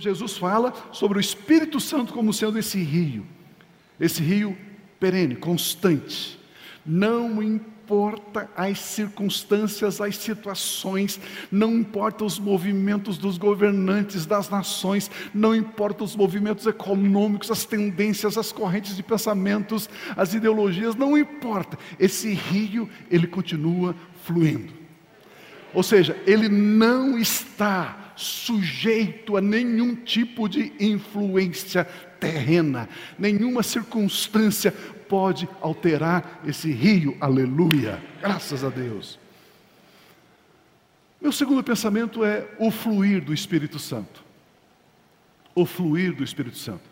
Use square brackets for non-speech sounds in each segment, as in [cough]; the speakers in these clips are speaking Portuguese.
Jesus fala sobre o Espírito Santo como sendo esse rio, esse rio perene, constante. Não importa as circunstâncias, as situações, não importa os movimentos dos governantes das nações, não importa os movimentos econômicos, as tendências, as correntes de pensamentos, as ideologias, não importa. Esse rio, ele continua fluindo. Ou seja, ele não está sujeito a nenhum tipo de influência terrena, nenhuma circunstância pode alterar esse rio, aleluia, graças a Deus. Meu segundo pensamento é o fluir do Espírito Santo. O fluir do Espírito Santo.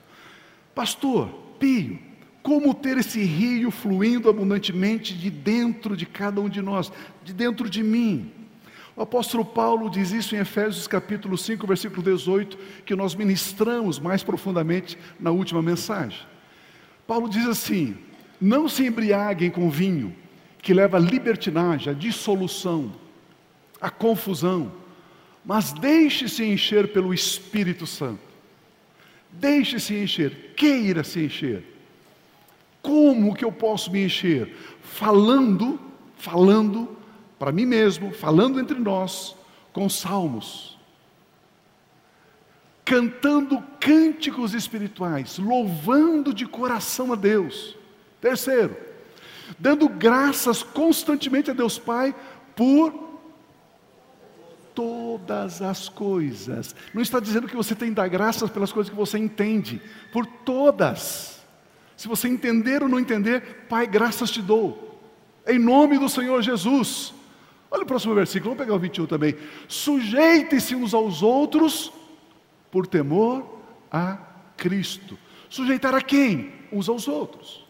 Pastor, Pio, como ter esse rio fluindo abundantemente de dentro de cada um de nós, de dentro de mim? O apóstolo Paulo diz isso em Efésios capítulo 5, versículo 18, que nós ministramos mais profundamente na última mensagem. Paulo diz assim: Não se embriaguem com vinho, que leva à libertinagem, à dissolução, à confusão, mas deixe-se encher pelo Espírito Santo. Deixe-se encher, queira se encher. Como que eu posso me encher? Falando, falando para mim mesmo, falando entre nós, com salmos, cantando cânticos espirituais, louvando de coração a Deus. Terceiro, dando graças constantemente a Deus Pai por todas as coisas. Não está dizendo que você tem que dar graças pelas coisas que você entende, por todas. Se você entender ou não entender, Pai, graças te dou. Em nome do Senhor Jesus. Olha o próximo versículo, vamos pegar o 21 também. Sujeitem-se uns aos outros por temor a Cristo. Sujeitar a quem? Uns aos outros.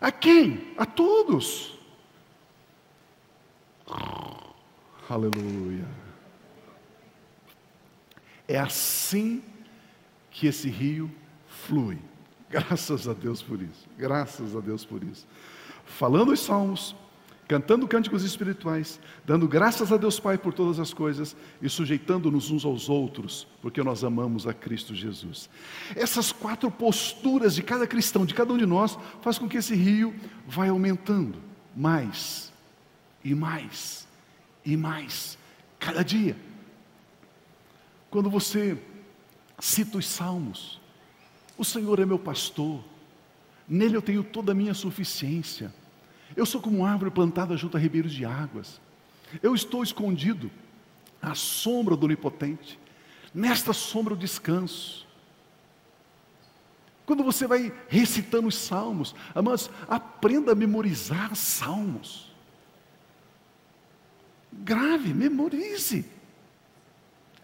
A quem? A todos. Aleluia. É assim que esse rio flui. Graças a Deus por isso. Graças a Deus por isso. Falando os salmos, cantando cânticos espirituais, dando graças a Deus Pai por todas as coisas e sujeitando-nos uns aos outros, porque nós amamos a Cristo Jesus. Essas quatro posturas de cada cristão, de cada um de nós, faz com que esse rio vai aumentando mais e mais e mais cada dia. Quando você cita os salmos, o Senhor é meu pastor, nele eu tenho toda a minha suficiência. Eu sou como uma árvore plantada junto a ribeiros de águas. Eu estou escondido à sombra do Onipotente. Nesta sombra eu descanso. Quando você vai recitando os salmos, amados, aprenda a memorizar salmos. Grave, memorize.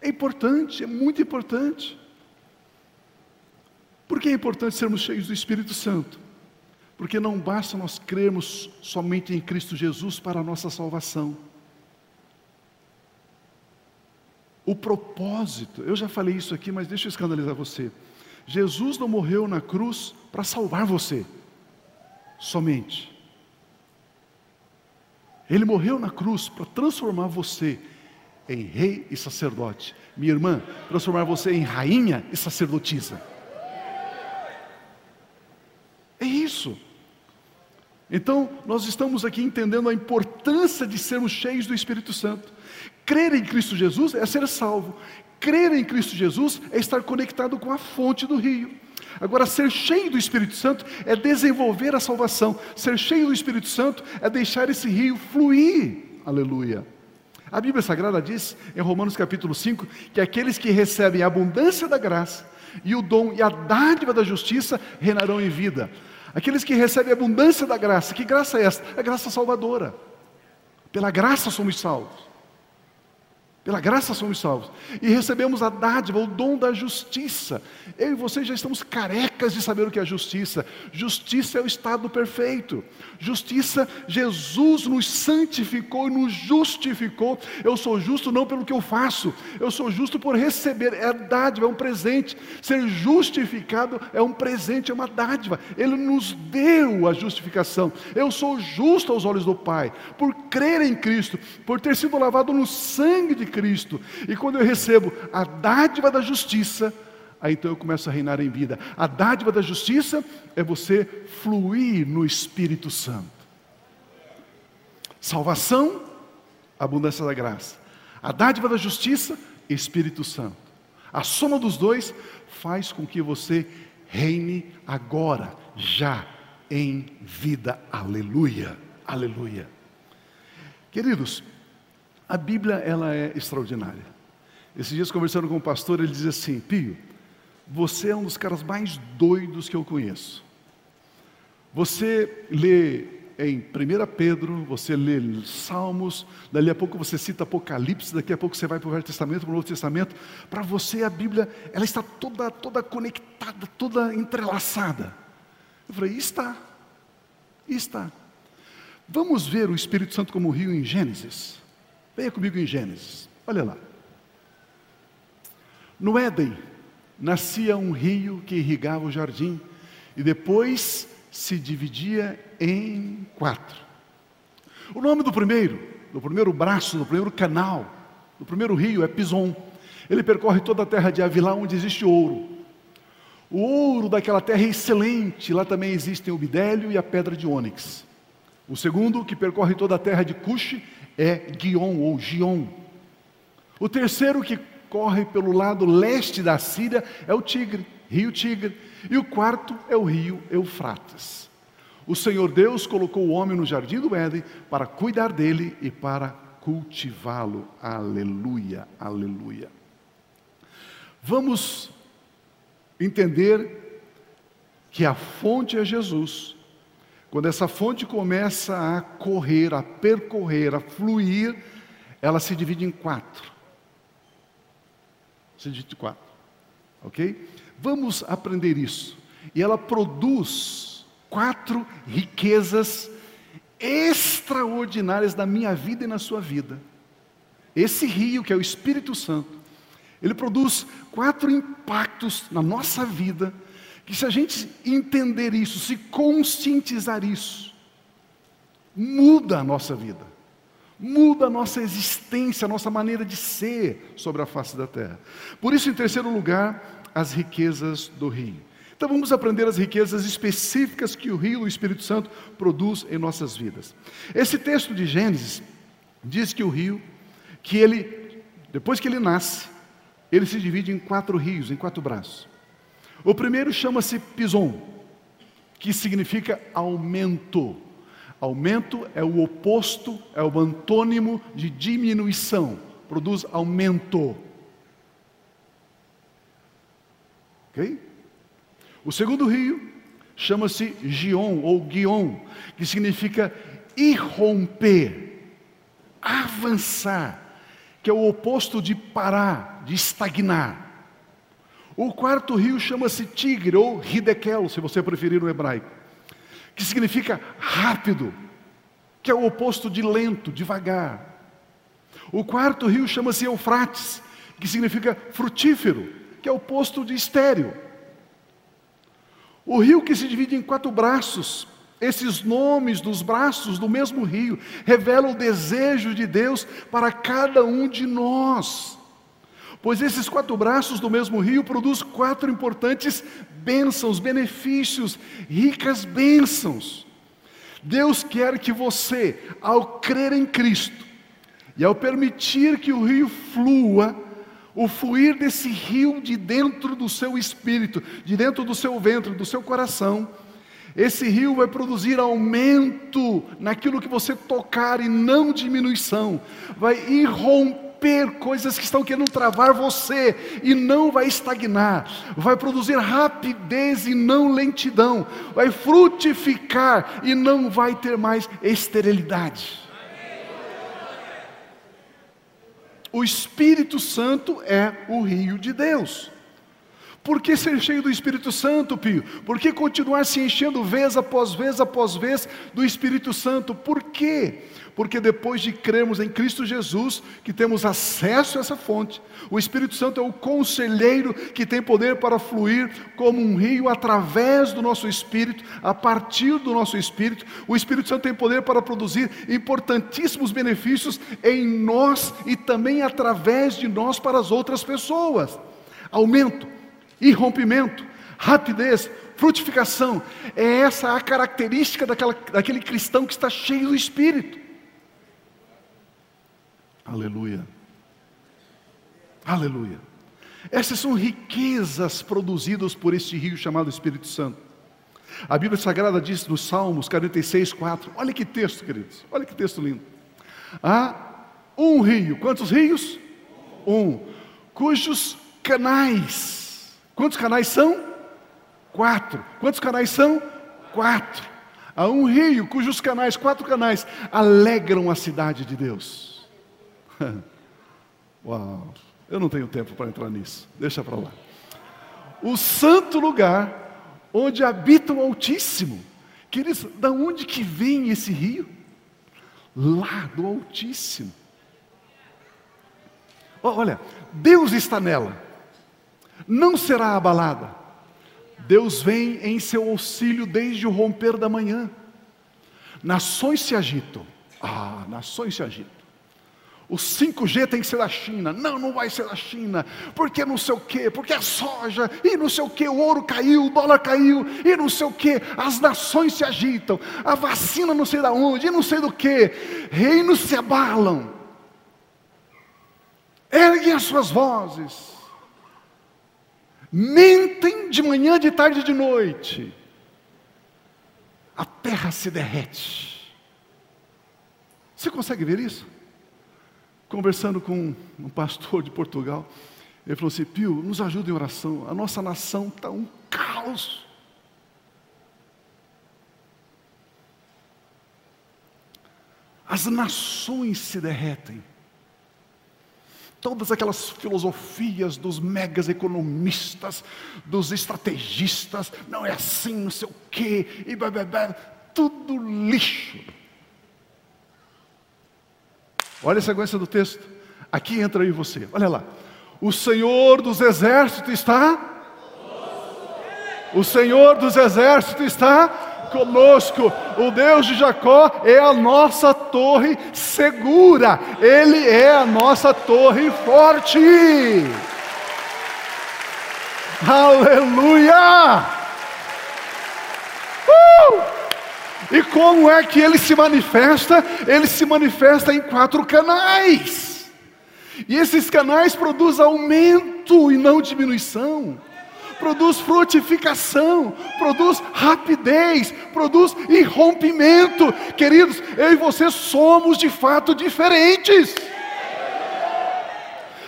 É importante, é muito importante. Por que é importante sermos cheios do Espírito Santo? Porque não basta nós crermos somente em Cristo Jesus para a nossa salvação. O propósito, eu já falei isso aqui, mas deixa eu escandalizar você. Jesus não morreu na cruz para salvar você, somente. Ele morreu na cruz para transformar você em rei e sacerdote. Minha irmã, transformar você em rainha e sacerdotisa. É isso. Então, nós estamos aqui entendendo a importância de sermos cheios do Espírito Santo. Crer em Cristo Jesus é ser salvo. Crer em Cristo Jesus é estar conectado com a fonte do rio. Agora, ser cheio do Espírito Santo é desenvolver a salvação. Ser cheio do Espírito Santo é deixar esse rio fluir. Aleluia. A Bíblia Sagrada diz, em Romanos capítulo 5, que aqueles que recebem a abundância da graça e o dom e a dádiva da justiça reinarão em vida. Aqueles que recebem a abundância da graça. Que graça é esta? A graça salvadora. Pela graça somos salvos. Pela graça somos salvos. E recebemos a dádiva, o dom da justiça. Eu e você já estamos carecas de saber o que é justiça. Justiça é o estado perfeito. Justiça, Jesus nos santificou e nos justificou. Eu sou justo não pelo que eu faço, eu sou justo por receber. É dádiva, é um presente. Ser justificado é um presente, é uma dádiva. Ele nos deu a justificação. Eu sou justo aos olhos do Pai, por crer em Cristo, por ter sido lavado no sangue de Cristo. E quando eu recebo a dádiva da justiça, aí então eu começo a reinar em vida. A dádiva da justiça é você fluir no Espírito Santo. Salvação, abundância da graça. A dádiva da justiça, Espírito Santo. A soma dos dois faz com que você reine agora, já, em vida. Aleluia, aleluia. Queridos, a Bíblia ela é extraordinária. Esses dias conversando com o pastor, ele diz assim: Pio, você é um dos caras mais doidos que eu conheço. Você lê em 1 Pedro, você lê Salmos, dali a pouco você cita Apocalipse, daqui a pouco você vai para o Velho Testamento, para o Novo Testamento. Para você a Bíblia, ela está toda, toda conectada, toda entrelaçada. Eu falei, está, está. Vamos ver o Espírito Santo como rio em Gênesis. Venha comigo em Gênesis, olha lá. No Éden, nascia um rio que irrigava o jardim, e depois se dividia em quatro. O nome do primeiro, do primeiro braço, do primeiro canal, do primeiro rio é Pison. Ele percorre toda a terra de Avilá, onde existe ouro. O ouro daquela terra é excelente, lá também existem o bidélio e a pedra de ônix. O segundo, que percorre toda a terra de Cuxi, é Guion ou Gion. O terceiro, que corre pelo lado leste da Síria, é o Tigre, Rio Tigre. E o quarto é o rio Eufrates. O Senhor Deus colocou o homem no jardim do Éden para cuidar dele e para cultivá-lo. Aleluia, aleluia. Vamos entender que a fonte é Jesus. Quando essa fonte começa a correr, a percorrer, a fluir, ela se divide em quatro. Se divide em quatro. Ok? Vamos aprender isso. E ela produz quatro riquezas extraordinárias na minha vida e na sua vida. Esse rio, que é o Espírito Santo, ele produz quatro impactos na nossa vida, que se a gente entender isso, se conscientizar isso, muda a nossa vida, muda a nossa existência, a nossa maneira de ser sobre a face da terra. Por isso, em terceiro lugar, as riquezas do rio. Então vamos aprender as riquezas específicas que o rio, o Espírito Santo, produz em nossas vidas. Esse texto de Gênesis diz que o rio, que ele, depois que ele nasce, ele se divide em quatro rios, em quatro braços. O primeiro chama-se Pison, que significa aumento. Aumento é o oposto, é o antônimo de diminuição, produz aumento. Ok? O segundo rio chama-se Gion ou Guion, que significa irromper, avançar, que é o oposto de parar, de estagnar. O quarto rio chama-se Tigre ou Hidekel, se você preferir o hebraico, que significa rápido, que é o oposto de lento, devagar. O quarto rio chama-se Eufrates, que significa frutífero, que é o posto de estéreo. O rio que se divide em quatro braços, esses nomes dos braços do mesmo rio revelam o desejo de Deus para cada um de nós. Pois esses quatro braços do mesmo rio produzem quatro importantes bênçãos, benefícios, ricas bênçãos. Deus quer que você, ao crer em Cristo e ao permitir que o rio flua, o fluir desse rio de dentro do seu espírito, de dentro do seu ventre, do seu coração, esse rio vai produzir aumento naquilo que você tocar e não diminuição, vai irromper coisas que estão querendo travar você e não vai estagnar, vai produzir rapidez e não lentidão, vai frutificar e não vai ter mais esterilidade. O Espírito Santo é o rio de Deus. Por que ser cheio do Espírito Santo, Pio? Por que continuar se enchendo vez após vez após vez do Espírito Santo? Por quê? Porque depois de crermos em Cristo Jesus, que temos acesso a essa fonte, o Espírito Santo é o conselheiro que tem poder para fluir como um rio através do nosso espírito, a partir do nosso espírito. O Espírito Santo tem poder para produzir importantíssimos benefícios em nós e também através de nós para as outras pessoas. Aumento, irrompimento, rapidez, frutificação. É essa a característica daquela, daquele cristão que está cheio do Espírito. Aleluia. Aleluia. Essas são riquezas produzidas por este rio chamado Espírito Santo. A Bíblia Sagrada diz nos Salmos 46, 4. Olha que texto, queridos. Olha que texto lindo. Há um rio. Quantos rios? Um. Cujos canais. Quantos canais são? Quatro. Quantos canais são? Quatro. Há um rio cujos canais, quatro canais, alegram a cidade de Deus. [laughs] Uau! Eu não tenho tempo para entrar nisso. Deixa para lá. O santo lugar onde habita o Altíssimo. Queridos, da onde que vem esse rio? Lá do Altíssimo. Olha, Deus está nela. Não será abalada. Deus vem em seu auxílio desde o romper da manhã. Nações se agitam. Ah, nações se agitam. O 5G tem que ser da China. Não, não vai ser da China. Porque não sei o quê, porque a soja, e não sei o quê, o ouro caiu, o dólar caiu, e não sei o quê. As nações se agitam. A vacina não sei da onde, e não sei do quê. Reinos se abalam. Erguem as suas vozes. Mentem de manhã, de tarde e de noite. A terra se derrete. Você consegue ver isso? conversando com um pastor de Portugal, ele falou assim: Pio, nos ajuda em oração, a nossa nação está um caos. As nações se derretem. Todas aquelas filosofias dos megas economistas, dos estrategistas, não é assim, não sei o quê, e blá, blá, blá, tudo lixo. Olha a sequência do texto. Aqui entra aí você. Olha lá. O Senhor dos exércitos está. O Senhor dos exércitos está conosco. O Deus de Jacó é a nossa torre segura. Ele é a nossa torre forte. Aleluia! E como é que ele se manifesta? Ele se manifesta em quatro canais. E esses canais produzem aumento e não diminuição. Produz frutificação, produz rapidez, produz irrompimento. Queridos, eu e você somos de fato diferentes.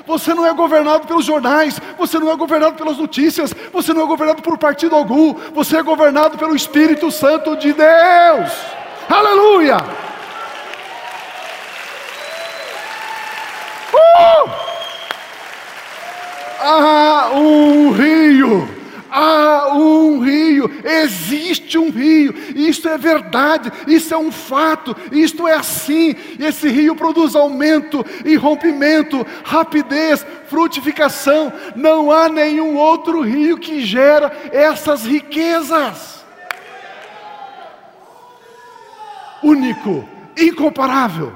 Você não é governado pelos jornais, você não é governado pelas notícias, você não é governado por partido algum, você é governado pelo Espírito Santo de Deus. Aleluia! Uh! Há um rio, existe um rio, isto é verdade, isso é um fato, isto é assim, e esse rio produz aumento, irrompimento, rapidez, frutificação, não há nenhum outro rio que gera essas riquezas. Único, incomparável,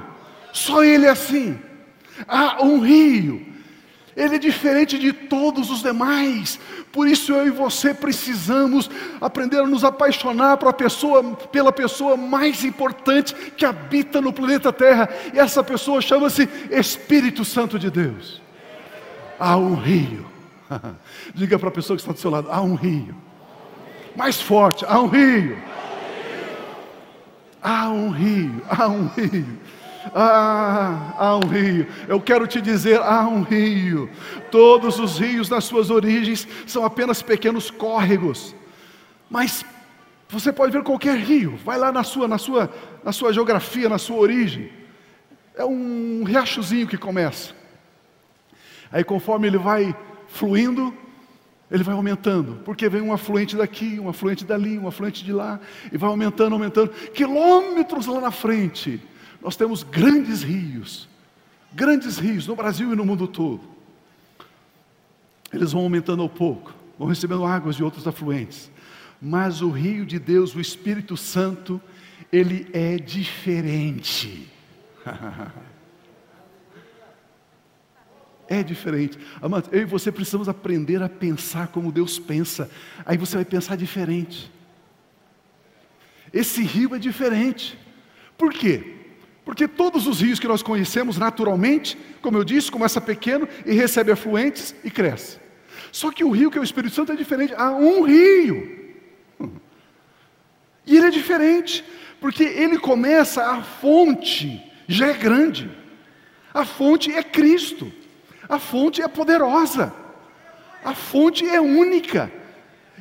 só Ele é assim. Há um rio, ele é diferente de todos os demais. Por isso eu e você precisamos aprender a nos apaixonar pela pessoa, pela pessoa mais importante que habita no planeta Terra. E essa pessoa chama-se Espírito Santo de Deus. Há um rio. [laughs] Diga para a pessoa que está do seu lado: há um rio. Mais forte, há um rio. Há um rio, há um rio. Ah, há um rio. Eu quero te dizer, há um rio. Todos os rios nas suas origens são apenas pequenos córregos. Mas você pode ver qualquer rio. Vai lá na sua, na sua, na sua geografia, na sua origem. É um riachozinho que começa. Aí conforme ele vai fluindo, ele vai aumentando, porque vem um afluente daqui, um afluente dali, um afluente de lá, e vai aumentando, aumentando, quilômetros lá na frente nós temos grandes rios, grandes rios no Brasil e no mundo todo. Eles vão aumentando ao pouco, vão recebendo águas de outros afluentes. Mas o rio de Deus, o Espírito Santo, ele é diferente. [laughs] É diferente. Amados, eu e você precisamos aprender a pensar como Deus pensa. Aí você vai pensar diferente. Esse rio é diferente. Por quê? Porque todos os rios que nós conhecemos naturalmente, como eu disse, começa pequeno e recebe afluentes e cresce. Só que o rio que é o Espírito Santo é diferente. Há um rio. E ele é diferente, porque ele começa, a fonte já é grande. A fonte é Cristo. A fonte é poderosa. A fonte é única.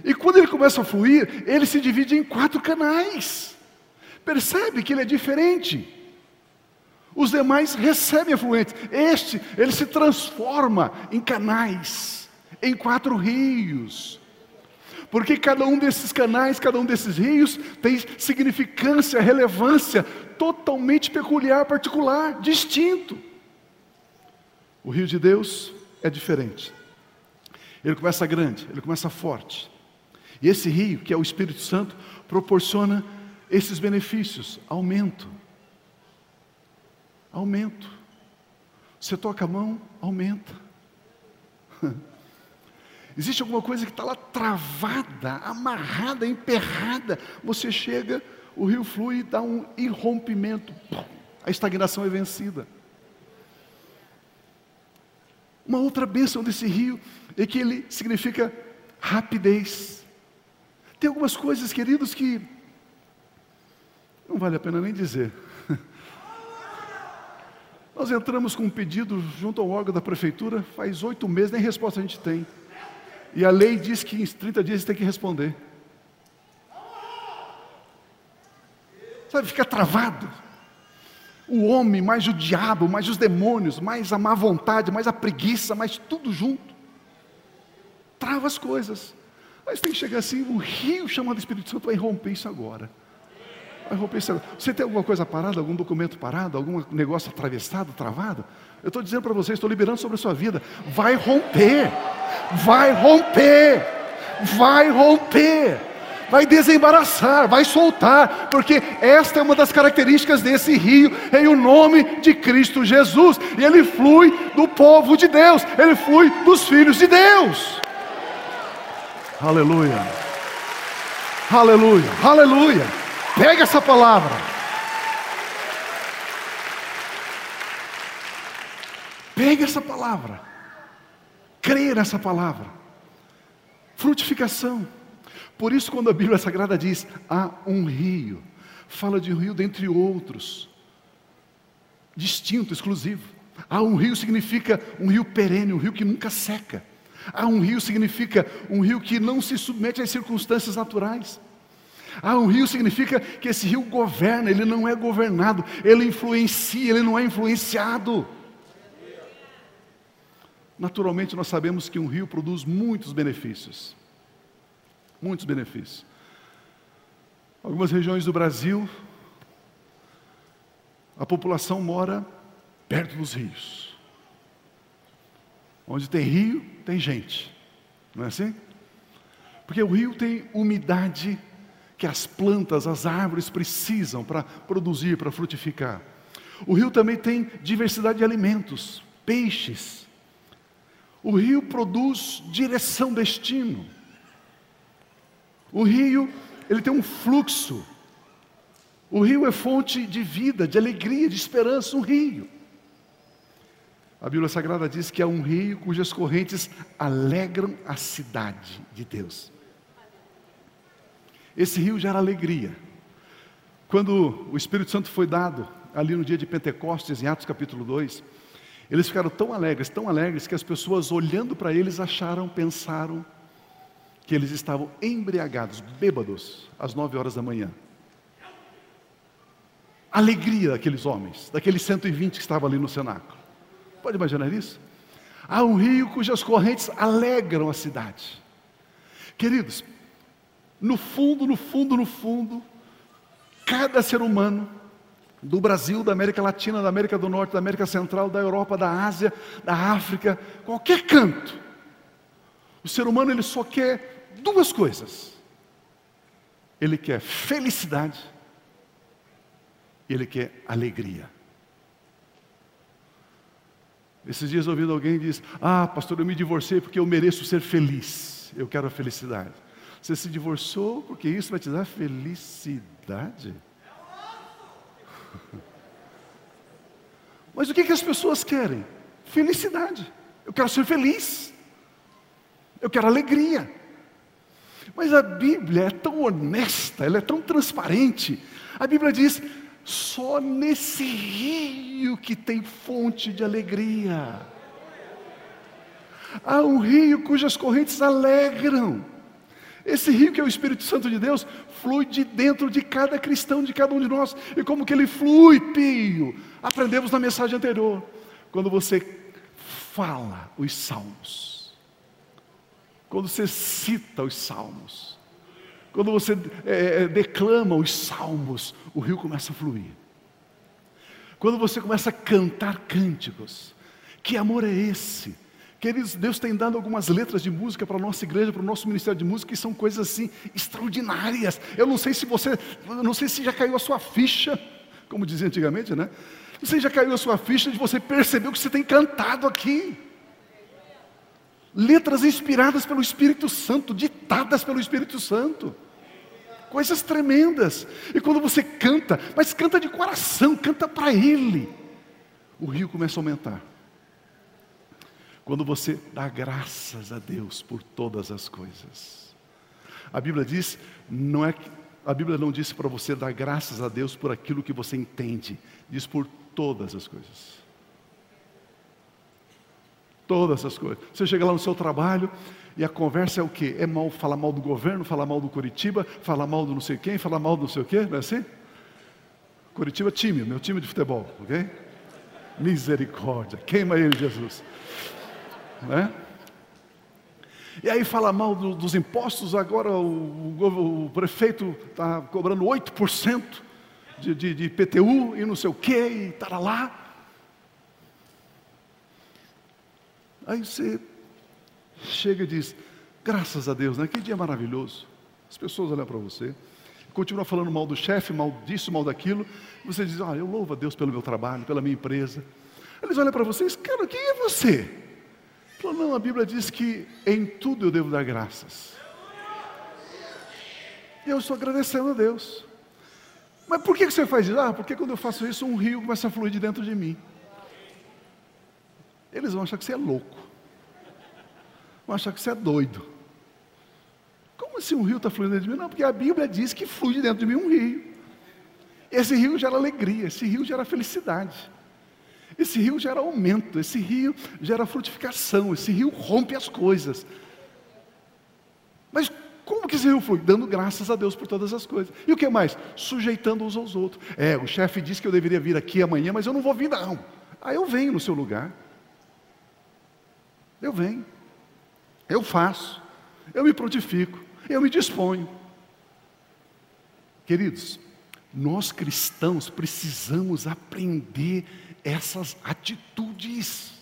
E quando ele começa a fluir, ele se divide em quatro canais. Percebe que ele é diferente. Os demais recebem afluentes. Este, ele se transforma em canais, em quatro rios. Porque cada um desses canais, cada um desses rios tem significância, relevância totalmente peculiar, particular, distinto. O rio de Deus é diferente. Ele começa grande, ele começa forte. E esse rio, que é o Espírito Santo, proporciona esses benefícios: aumento. Aumento. Você toca a mão, aumenta. [laughs] Existe alguma coisa que está lá travada, amarrada, emperrada. Você chega, o rio flui e dá um irrompimento. A estagnação é vencida. Uma outra bênção desse rio é que ele significa rapidez. Tem algumas coisas, queridos, que não vale a pena nem dizer. Nós entramos com um pedido junto ao órgão da prefeitura, faz oito meses, nem resposta a gente tem. E a lei diz que em 30 dias você tem que responder. Sabe, fica travado o homem, mais o diabo, mais os demônios, mais a má vontade, mais a preguiça, mais tudo junto. Trava as coisas. Mas tem que chegar assim, o rio chamado Espírito Santo vai romper isso agora. Romper isso agora. Você tem alguma coisa parada, algum documento parado, algum negócio atravessado, travado? Eu estou dizendo para vocês, estou liberando sobre a sua vida. Vai romper. Vai romper. Vai romper vai desembaraçar, vai soltar, porque esta é uma das características desse rio, em o nome de Cristo Jesus, e ele flui do povo de Deus, ele flui dos filhos de Deus. Aleluia, aleluia, aleluia. Pega essa palavra. Pega essa palavra. Creia nessa palavra. Frutificação. Por isso, quando a Bíblia Sagrada diz há um rio, fala de um rio dentre outros, distinto, exclusivo. Há um rio significa um rio perene, um rio que nunca seca. Há um rio significa um rio que não se submete às circunstâncias naturais. Há um rio significa que esse rio governa, ele não é governado, ele influencia, ele não é influenciado. Naturalmente, nós sabemos que um rio produz muitos benefícios muitos benefícios. Algumas regiões do Brasil, a população mora perto dos rios. Onde tem rio, tem gente. Não é assim? Porque o rio tem umidade que as plantas, as árvores precisam para produzir, para frutificar. O rio também tem diversidade de alimentos, peixes. O rio produz direção, destino. O rio, ele tem um fluxo. O rio é fonte de vida, de alegria, de esperança, um rio. A Bíblia Sagrada diz que é um rio cujas correntes alegram a cidade de Deus. Esse rio gera alegria. Quando o Espírito Santo foi dado, ali no dia de Pentecostes, em Atos capítulo 2, eles ficaram tão alegres, tão alegres, que as pessoas olhando para eles acharam, pensaram que eles estavam embriagados, bêbados, às nove horas da manhã. Alegria daqueles homens, daqueles 120 que estavam ali no cenáculo. Pode imaginar isso? Há um rio cujas correntes alegram a cidade. Queridos, no fundo, no fundo, no fundo, cada ser humano do Brasil, da América Latina, da América do Norte, da América Central, da Europa, da Ásia, da África, qualquer canto, o ser humano ele só quer duas coisas. Ele quer felicidade e ele quer alegria. Esses dias ouvindo alguém diz: Ah, pastor, eu me divorciei porque eu mereço ser feliz. Eu quero a felicidade. Você se divorciou porque isso vai te dar felicidade? Mas o que, que as pessoas querem? Felicidade. Eu quero ser feliz. Eu quero alegria. Mas a Bíblia é tão honesta, ela é tão transparente. A Bíblia diz: só nesse rio que tem fonte de alegria. Há um rio cujas correntes alegram. Esse rio que é o Espírito Santo de Deus flui de dentro de cada cristão, de cada um de nós. E como que ele flui, Pio? Aprendemos na mensagem anterior. Quando você fala os salmos, quando você cita os salmos, quando você é, é, declama os salmos, o rio começa a fluir. Quando você começa a cantar cânticos, que amor é esse? Queridos, Deus tem dado algumas letras de música para a nossa igreja, para o nosso ministério de música, que são coisas assim extraordinárias. Eu não sei se você, não sei se já caiu a sua ficha, como dizia antigamente, né? Não sei se já caiu a sua ficha de você perceber o que você tem cantado aqui. Letras inspiradas pelo Espírito Santo, ditadas pelo Espírito Santo coisas tremendas. E quando você canta, mas canta de coração, canta para Ele, o rio começa a aumentar. Quando você dá graças a Deus por todas as coisas. A Bíblia diz, não é a Bíblia não diz para você dar graças a Deus por aquilo que você entende, diz por todas as coisas. Todas as coisas. Você chega lá no seu trabalho, e a conversa é o quê? É mal, falar mal do governo, falar mal do Curitiba, falar mal do não sei quem, falar mal do não sei o quê, não é assim? Curitiba time, meu time de futebol, ok? Misericórdia, queima ele, Jesus. Né? E aí fala mal do, dos impostos, agora o, o, o prefeito está cobrando 8% de, de, de PTU e não sei o quê, e estará lá. Aí você chega e diz: graças a Deus, né? Que dia maravilhoso. As pessoas olham para você, continuam falando mal do chefe, mal disso, mal daquilo. E você diz: Ah, eu louvo a Deus pelo meu trabalho, pela minha empresa. Eles olham para vocês, cara, quem é você? Falou, não, a Bíblia diz que em tudo eu devo dar graças. E eu estou agradecendo a Deus. Mas por que você faz isso? Ah, porque quando eu faço isso, um rio começa a fluir de dentro de mim. Eles vão achar que você é louco vão achar que você é doido. Como assim um rio está fluindo dentro de mim? Não, porque a Bíblia diz que flui dentro de mim um rio. Esse rio gera alegria, esse rio gera felicidade. Esse rio gera aumento, esse rio gera frutificação, esse rio rompe as coisas. Mas como que esse rio flui? Dando graças a Deus por todas as coisas. E o que mais? Sujeitando uns aos outros. É, o chefe disse que eu deveria vir aqui amanhã, mas eu não vou vir não. Aí eu venho no seu lugar. Eu venho. Eu faço, eu me prontifico, eu me disponho. Queridos, nós cristãos precisamos aprender essas atitudes.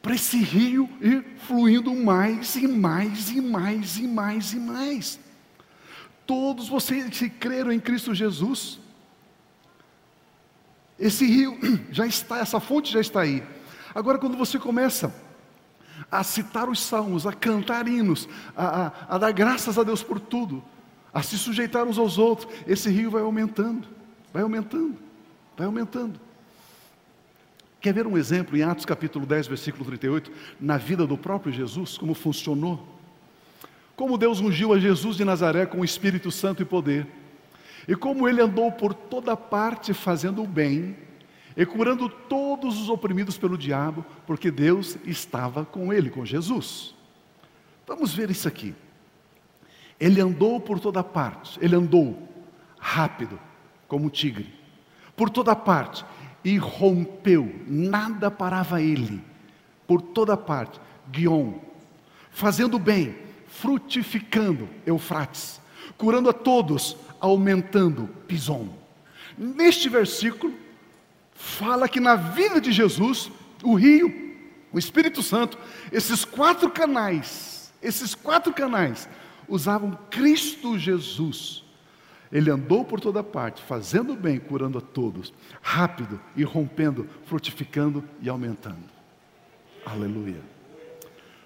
Para esse rio ir fluindo mais e mais e mais e mais e mais. Todos vocês que creram em Cristo Jesus, esse rio [clears throat] já está, essa fonte já está aí. Agora, quando você começa a citar os salmos, a cantar hinos, a, a, a dar graças a Deus por tudo, a se sujeitar uns aos outros, esse rio vai aumentando, vai aumentando, vai aumentando. Quer ver um exemplo em Atos capítulo 10, versículo 38, na vida do próprio Jesus, como funcionou? Como Deus ungiu a Jesus de Nazaré com o Espírito Santo e poder, e como ele andou por toda parte fazendo o bem e curando todos os oprimidos pelo diabo, porque Deus estava com ele, com Jesus. Vamos ver isso aqui. Ele andou por toda parte, ele andou rápido, como tigre, por toda parte, e rompeu, nada parava ele, por toda parte, Guion, fazendo bem, frutificando, Eufrates, curando a todos, aumentando, Pison. Neste versículo, fala que na vida de Jesus, o rio, o Espírito Santo, esses quatro canais, esses quatro canais, usavam Cristo Jesus. Ele andou por toda parte, fazendo bem, curando a todos, rápido e rompendo, frutificando e aumentando. Aleluia.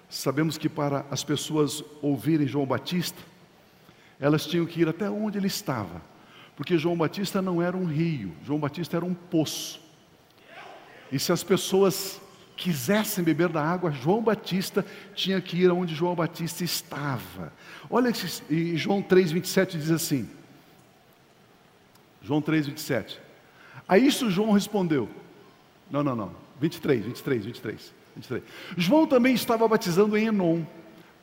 Sabemos que para as pessoas ouvirem João Batista, elas tinham que ir até onde ele estava, porque João Batista não era um rio, João Batista era um poço. E se as pessoas quisessem beber da água, João Batista tinha que ir aonde João Batista estava. Olha, e João 3,27 diz assim: João 3, 27. A isso João respondeu: Não, não, não. 23, 23, 23, 23. João também estava batizando em Enon,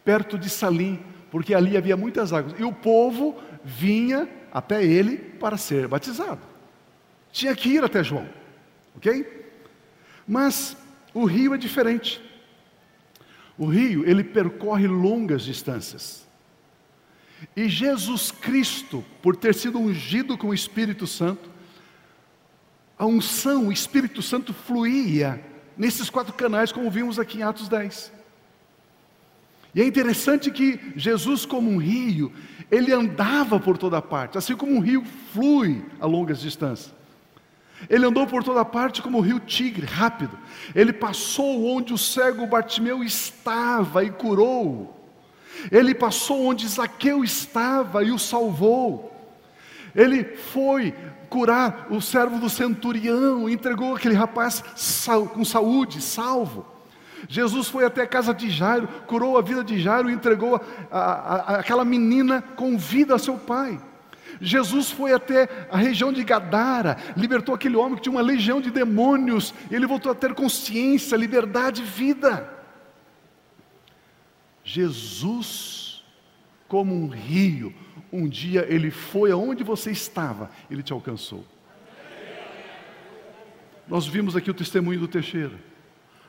perto de Salim, porque ali havia muitas águas. E o povo vinha até ele para ser batizado. Tinha que ir até João, ok? Mas o rio é diferente. O rio, ele percorre longas distâncias. E Jesus Cristo, por ter sido ungido com o Espírito Santo, a unção, o Espírito Santo fluía nesses quatro canais, como vimos aqui em Atos 10. E é interessante que Jesus, como um rio, ele andava por toda parte, assim como um rio flui a longas distâncias. Ele andou por toda parte como o rio Tigre, rápido. Ele passou onde o cego Bartimeu estava e curou. Ele passou onde Zaqueu estava e o salvou. Ele foi curar o servo do centurião, entregou aquele rapaz com saúde, salvo. Jesus foi até a casa de Jairo, curou a vida de Jairo e entregou a, a, a, aquela menina com vida a seu pai. Jesus foi até a região de Gadara, libertou aquele homem que tinha uma legião de demônios, ele voltou a ter consciência, liberdade e vida. Jesus, como um rio, um dia ele foi aonde você estava, ele te alcançou. Nós vimos aqui o testemunho do Teixeira,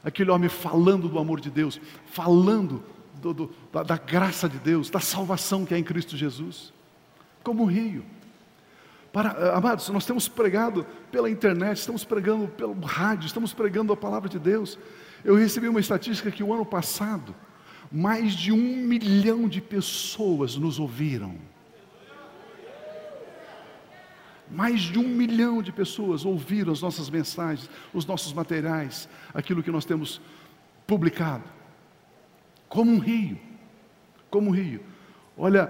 aquele homem falando do amor de Deus, falando do, do, da, da graça de Deus, da salvação que é em Cristo Jesus como um rio. Para, eh, amados, nós temos pregado pela internet, estamos pregando pelo rádio, estamos pregando a palavra de Deus. Eu recebi uma estatística que o ano passado, mais de um milhão de pessoas nos ouviram. Mais de um milhão de pessoas ouviram as nossas mensagens, os nossos materiais, aquilo que nós temos publicado. Como um rio, como um rio. Olha,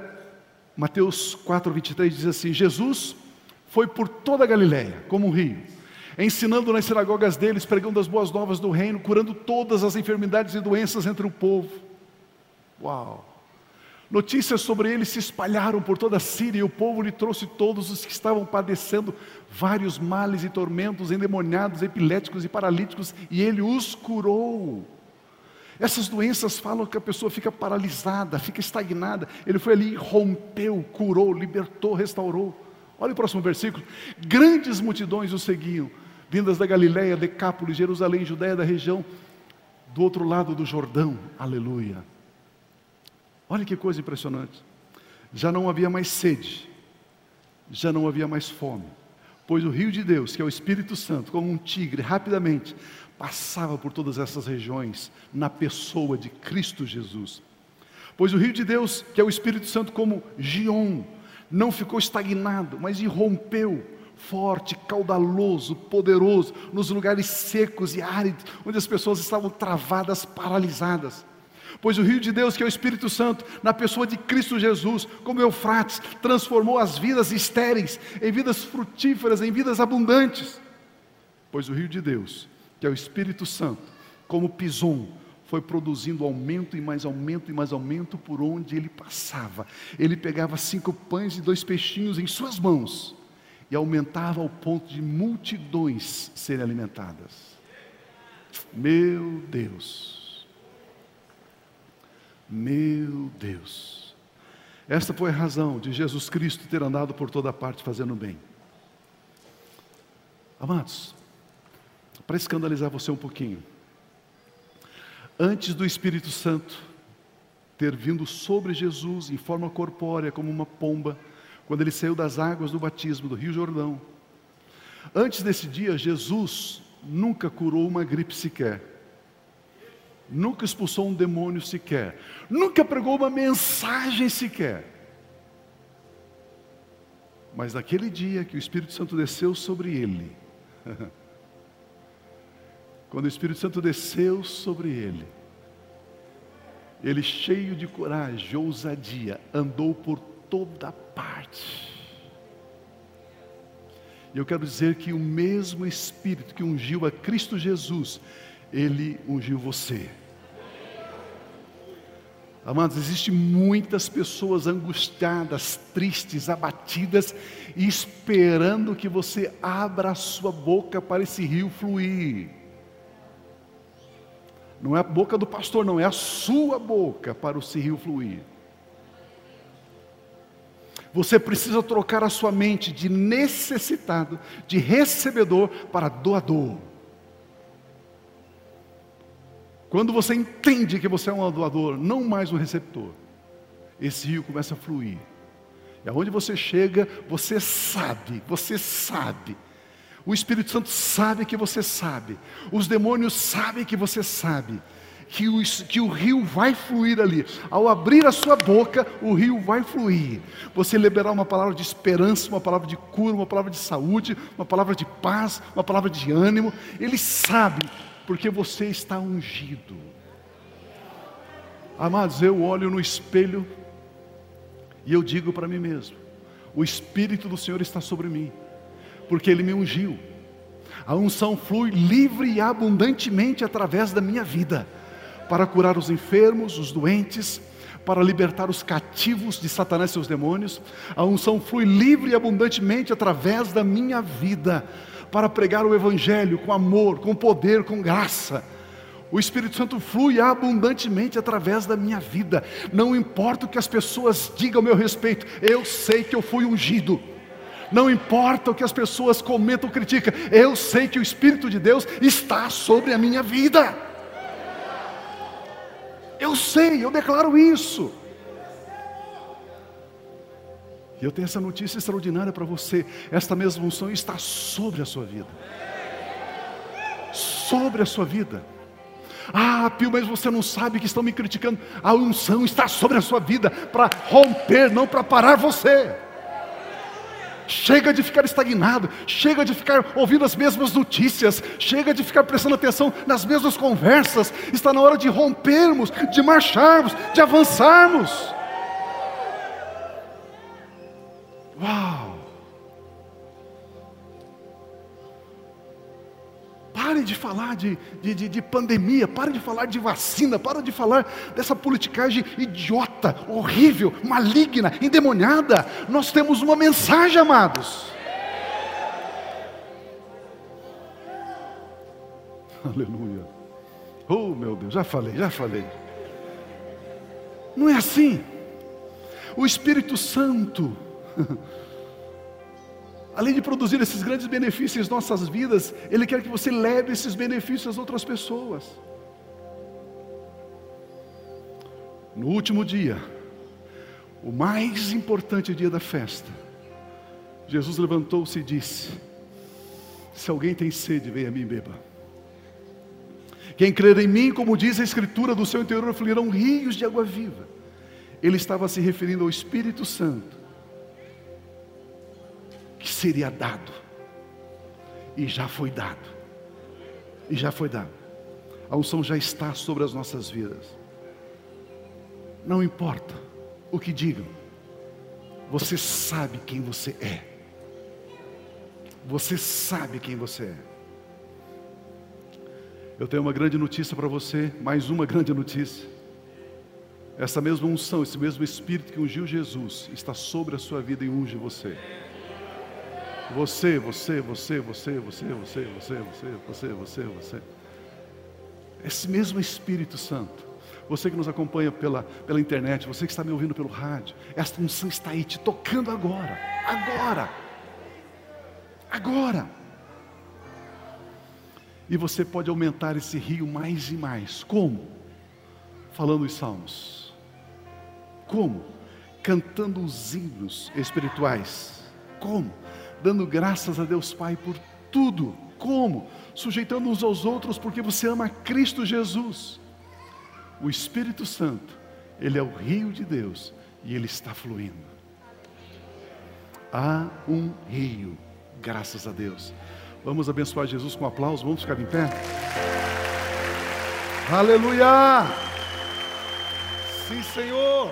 Mateus 4, 23 diz assim: Jesus foi por toda a Galiléia, como um rio, ensinando nas sinagogas deles, pregando as boas novas do reino, curando todas as enfermidades e doenças entre o povo. Uau! Notícias sobre ele se espalharam por toda a Síria e o povo lhe trouxe todos os que estavam padecendo vários males e tormentos, endemoniados, epiléticos e paralíticos, e ele os curou. Essas doenças falam que a pessoa fica paralisada, fica estagnada. Ele foi ali, rompeu, curou, libertou, restaurou. Olha o próximo versículo. Grandes multidões o seguiam, vindas da Galiléia, Decápolis, Jerusalém, Judéia, da região do outro lado do Jordão. Aleluia. Olha que coisa impressionante. Já não havia mais sede, já não havia mais fome, pois o rio de Deus, que é o Espírito Santo, como um tigre, rapidamente passava por todas essas regiões na pessoa de Cristo Jesus. Pois o rio de Deus, que é o Espírito Santo como Gion, não ficou estagnado, mas irrompeu, forte, caudaloso, poderoso, nos lugares secos e áridos, onde as pessoas estavam travadas, paralisadas. Pois o rio de Deus, que é o Espírito Santo, na pessoa de Cristo Jesus, como Eufrates, transformou as vidas estéreis em vidas frutíferas, em vidas abundantes. Pois o rio de Deus, que é o Espírito Santo, como Pison, foi produzindo aumento e mais aumento e mais aumento por onde ele passava. Ele pegava cinco pães e dois peixinhos em suas mãos e aumentava ao ponto de multidões serem alimentadas. Meu Deus, meu Deus, esta foi a razão de Jesus Cristo ter andado por toda parte fazendo bem. Amados, para escandalizar você um pouquinho. Antes do Espírito Santo ter vindo sobre Jesus em forma corpórea, como uma pomba, quando ele saiu das águas do batismo do Rio Jordão, antes desse dia, Jesus nunca curou uma gripe sequer, nunca expulsou um demônio sequer, nunca pregou uma mensagem sequer. Mas naquele dia que o Espírito Santo desceu sobre ele, [laughs] quando o Espírito Santo desceu sobre ele, ele cheio de coragem, ousadia, andou por toda parte. E eu quero dizer que o mesmo Espírito que ungiu a Cristo Jesus, ele ungiu você. Amados, existem muitas pessoas angustiadas, tristes, abatidas, esperando que você abra a sua boca para esse rio fluir. Não é a boca do pastor, não, é a sua boca para o rio fluir. Você precisa trocar a sua mente de necessitado, de recebedor, para doador. Quando você entende que você é um doador, não mais um receptor, esse rio começa a fluir. E aonde você chega, você sabe, você sabe. O Espírito Santo sabe que você sabe. Os demônios sabem que você sabe. Que o, que o rio vai fluir ali. Ao abrir a sua boca, o rio vai fluir. Você liberar uma palavra de esperança, uma palavra de cura, uma palavra de saúde, uma palavra de paz, uma palavra de ânimo. Ele sabe porque você está ungido. Amados, eu olho no espelho e eu digo para mim mesmo: o Espírito do Senhor está sobre mim, porque Ele me ungiu. A unção flui livre e abundantemente através da minha vida, para curar os enfermos, os doentes, para libertar os cativos de Satanás e seus demônios. A unção flui livre e abundantemente através da minha vida para pregar o Evangelho com amor, com poder, com graça. O Espírito Santo flui abundantemente através da minha vida. Não importa o que as pessoas digam ao meu respeito, eu sei que eu fui ungido. Não importa o que as pessoas comentam ou criticam, eu sei que o Espírito de Deus está sobre a minha vida. Eu sei, eu declaro isso. E eu tenho essa notícia extraordinária para você. Esta mesma unção está sobre a sua vida. Sobre a sua vida. Ah, Pio, mas você não sabe que estão me criticando. A unção está sobre a sua vida para romper, não para parar você. Chega de ficar estagnado, chega de ficar ouvindo as mesmas notícias, chega de ficar prestando atenção nas mesmas conversas. Está na hora de rompermos, de marcharmos, de avançarmos. Uau! Pare de falar de, de, de, de, pandemia, pare de falar de vacina, pare de falar dessa politicagem idiota, horrível, maligna, endemoniada. Nós temos uma mensagem, amados. [laughs] Aleluia. Oh, meu Deus, já falei, já falei. Não é assim. O Espírito Santo [laughs] Além de produzir esses grandes benefícios em nossas vidas, Ele quer que você leve esses benefícios às outras pessoas. No último dia, o mais importante dia da festa, Jesus levantou-se e disse: Se alguém tem sede, venha a mim beba. Quem crer em mim, como diz a Escritura, do seu interior fluirão rios de água viva. Ele estava se referindo ao Espírito Santo que seria dado. E já foi dado. E já foi dado. A unção já está sobre as nossas vidas. Não importa o que digam, você sabe quem você é. Você sabe quem você é. Eu tenho uma grande notícia para você, mais uma grande notícia. Essa mesma unção, esse mesmo Espírito que ungiu Jesus, está sobre a sua vida e unge você. Você, você, você, você, você, você, você, você, você, você, você. Esse mesmo Espírito Santo. Você que nos acompanha pela, pela internet, você que está me ouvindo pelo rádio, esta unção está aí te tocando agora. Agora. Agora. E você pode aumentar esse rio mais e mais. Como? Falando os salmos. Como? Cantando os hinos espirituais. Como? Dando graças a Deus Pai por tudo. Como? Sujeitando uns aos outros, porque você ama Cristo Jesus. O Espírito Santo, ele é o rio de Deus e ele está fluindo. há um rio. Graças a Deus. Vamos abençoar Jesus com um aplauso. Vamos ficar em pé? Aleluia! Sim, Senhor.